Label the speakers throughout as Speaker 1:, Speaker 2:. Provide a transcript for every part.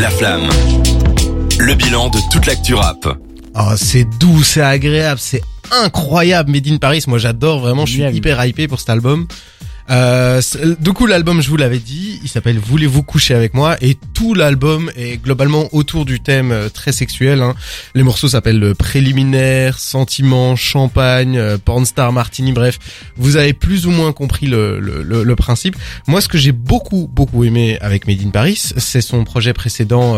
Speaker 1: La flamme. Le bilan de toute l'actu rap.
Speaker 2: Oh, c'est doux, c'est agréable, c'est incroyable. Made in Paris, moi j'adore vraiment, je suis hyper hypé pour cet album. Euh, du coup, l'album, je vous l'avais dit, il s'appelle Voulez-vous coucher avec moi? Et tout l'album est globalement autour du thème euh, très sexuel. hein. Les morceaux s'appellent euh, Préliminaire, Sentiment, Champagne, Pornstar, Martini, bref, vous avez plus ou moins compris le, le, le- principe. Moi, ce que j'ai beaucoup beaucoup aimé avec Made in Paris, c'est son projet précédent,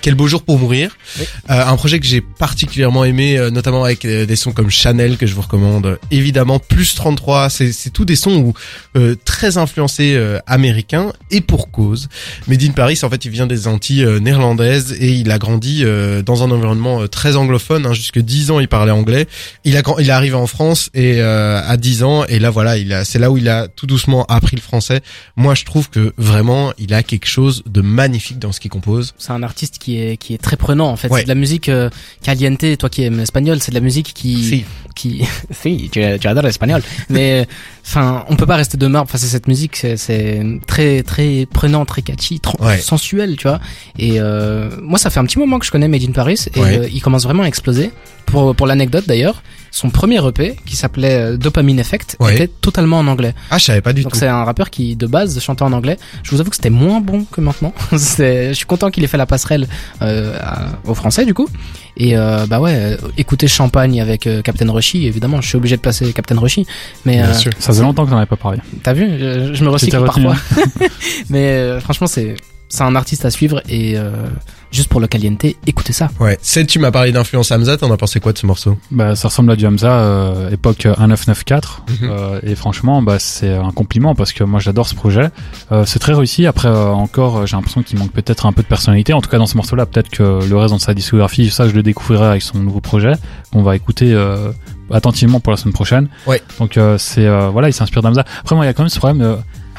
Speaker 2: Quel beau jour pour mourir.
Speaker 3: Oui.
Speaker 2: Euh, un projet que j'ai particulièrement aimé, euh, notamment avec euh, des sons comme Chanel que je vous recommande. Évidemment, plus 33, c'est c'est tous des sons où euh, très influencés euh, américains et pour cause. Made in Paris, en fait, il vient des Antilles néerlandaises et il a grandi euh, dans un environnement très anglophone. Hein, jusque 10 ans, il parlait anglais. Il a il est arrivé en France et euh, à 10 ans et là voilà, il a c'est là où il a tout doucement appris le français. Moi, je trouve que vraiment, il a quelque chose de magnifique dans ce qu'il compose.
Speaker 3: C'est un artiste qui est qui est très prenant en fait.
Speaker 2: Ouais.
Speaker 3: C'est de la musique euh, caliente. Toi qui aimes l'espagnol, c'est de la musique qui
Speaker 2: Si.
Speaker 3: Qui si tu, tu adores l'espagnol. Mais enfin, on peut pas rester de marbre face à cette musique. C'est très très prenant, très catchy,
Speaker 2: Ouais.
Speaker 3: sensuel, tu vois. Et euh, moi, ça fait un petit moment que je connais Made in Paris et
Speaker 2: Ouais.
Speaker 3: euh, il commence vraiment à exploser. Pour pour l'anecdote d'ailleurs, son premier EP qui s'appelait euh, Dopamine Effect
Speaker 2: Ouais.
Speaker 3: était totalement en anglais.
Speaker 2: Ah, je savais pas du
Speaker 3: Donc
Speaker 2: tout.
Speaker 3: c'est un rappeur qui de base chantait en anglais. Je vous avoue que c'était moins bon que maintenant. Je suis content qu'il ait fait la passerelle euh, à- au français du coup. Et bah ouais, écouter Champagne avec Captain Évidemment, je suis obligé de passer Captain Rushy. Mais
Speaker 2: Bien
Speaker 3: euh,
Speaker 2: sûr.
Speaker 4: Ça faisait longtemps que t'en avais pas parlé.
Speaker 3: t'as vu, je, je me recycle parfois. Mais euh, franchement, c'est c'est un artiste à suivre et euh, juste pour le caliente, écoutez ça.
Speaker 2: Ouais. C'est tu m'as parlé d'influence Hamza, t'en as pensé quoi de ce morceau?
Speaker 4: Bah, ça ressemble à du Hamza, euh, époque 1994.
Speaker 2: Mhm.
Speaker 4: Euh, et franchement, bah, c'est un compliment parce que moi j'adore ce projet. Euh, c'est très réussi. Après, euh, encore, j'ai l'impression qu'il manque peut-être un peu de personnalité. En tout cas, dans ce morceau-là, peut-être que le reste dans sa discographie, ça, je le découvrirai avec son nouveau projet. qu'on va écouter euh, attentivement pour la semaine prochaine.
Speaker 2: Ouais.
Speaker 4: Donc, euh, c'est euh, voilà, il s'inspire d'Hamza. Après, moi, il y a quand même ce problème.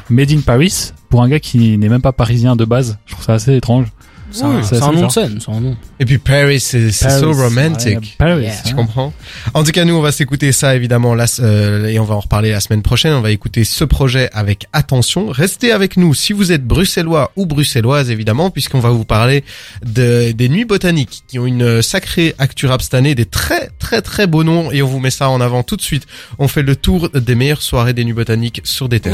Speaker 4: Made in Paris pour un gars qui n'est même pas parisien de base. Je trouve ça assez étrange.
Speaker 3: C'est un,
Speaker 4: c'est
Speaker 3: c'est un
Speaker 4: assez
Speaker 3: nom de scène, c'est un nom.
Speaker 2: Et puis Paris, c'est c'est so romantic.
Speaker 4: ouais, Paris,
Speaker 3: Yeah.
Speaker 2: Tu comprends En tout cas, nous, on va s'écouter ça évidemment là, euh, et on va en reparler la semaine prochaine. On va écouter ce projet avec attention. Restez avec nous si vous êtes bruxellois ou bruxelloise évidemment, puisqu'on va vous parler de, des nuits botaniques qui ont une sacrée actu rap cette année, des très très très beaux noms, et on vous met ça en avant tout de suite. On fait le tour des meilleures soirées des nuits botaniques sur des thèmes.